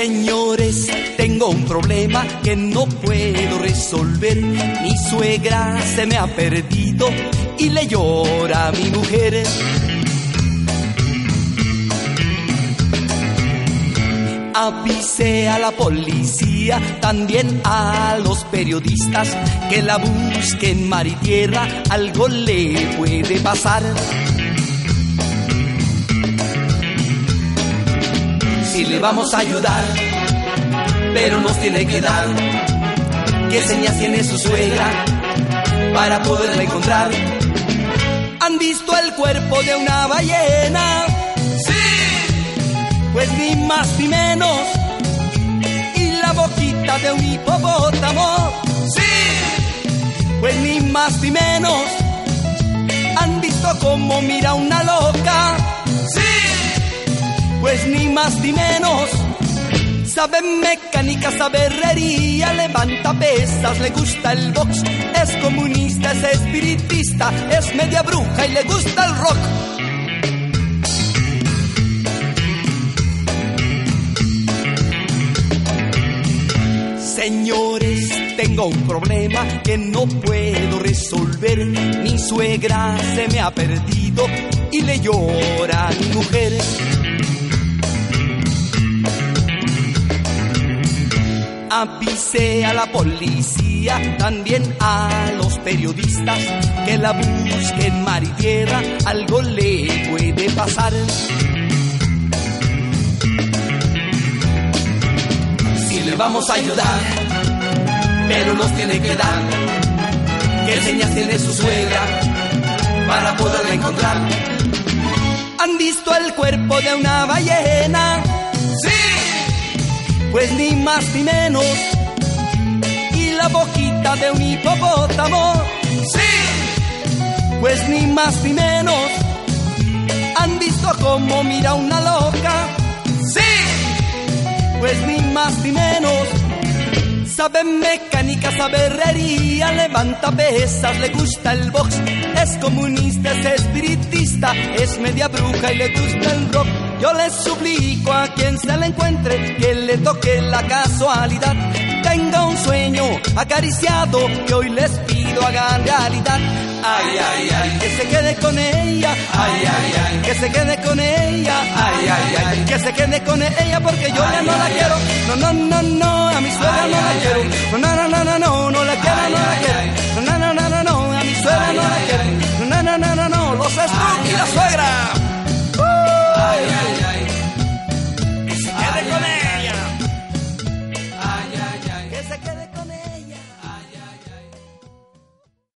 Señores, tengo un problema que no puedo resolver. Mi suegra se me ha perdido y le llora a mi mujer. Avise a la policía, también a los periodistas, que la busquen mar y tierra, algo le puede pasar. Si le vamos a ayudar, pero nos tiene que dar qué señas tiene su suegra para poderla encontrar. ¿Han visto el cuerpo de una ballena? pues ni más ni menos. Y la boquita de un hipopótamo, sí, pues ni más ni menos. ¿Han visto cómo mira una loca? Pues ni más ni menos. Sabe mecánica, sabe herrería, levanta pesas, le gusta el box, es comunista, es espiritista, es media bruja y le gusta el rock. Señores, tengo un problema que no puedo resolver. Mi suegra se me ha perdido y le llora a mi mujer. Avise a la policía, también a los periodistas, que la busquen mar y tierra, algo le puede pasar. le vamos a ayudar, pero nos tiene que dar qué señas tiene su suegra para poderla encontrar. ¿Han visto el cuerpo de una ballena? Sí, pues ni más ni menos. ¿Y la boquita de un hipopótamo? Sí, pues ni más ni menos. ¿Han visto cómo mira una loca? pues ni más ni menos. Sabe mecánica, sabe herrería, levanta pesas, le gusta el box, es comunista, es espiritista, es media bruja y le gusta el rock. Yo le suplico a quien se le encuentre que le toque la casualidad. Tenga un sueño acariciado que hoy les pido hagan realidad. Ay, ay, ay, que se quede con ella. Ay, ay, ay, que se quede con ella. Ay, ay, ay, que se quede con ella porque yo ya no la quiero. No, no, no, no, a mi suegra no la quiero. No, no, no, no, no,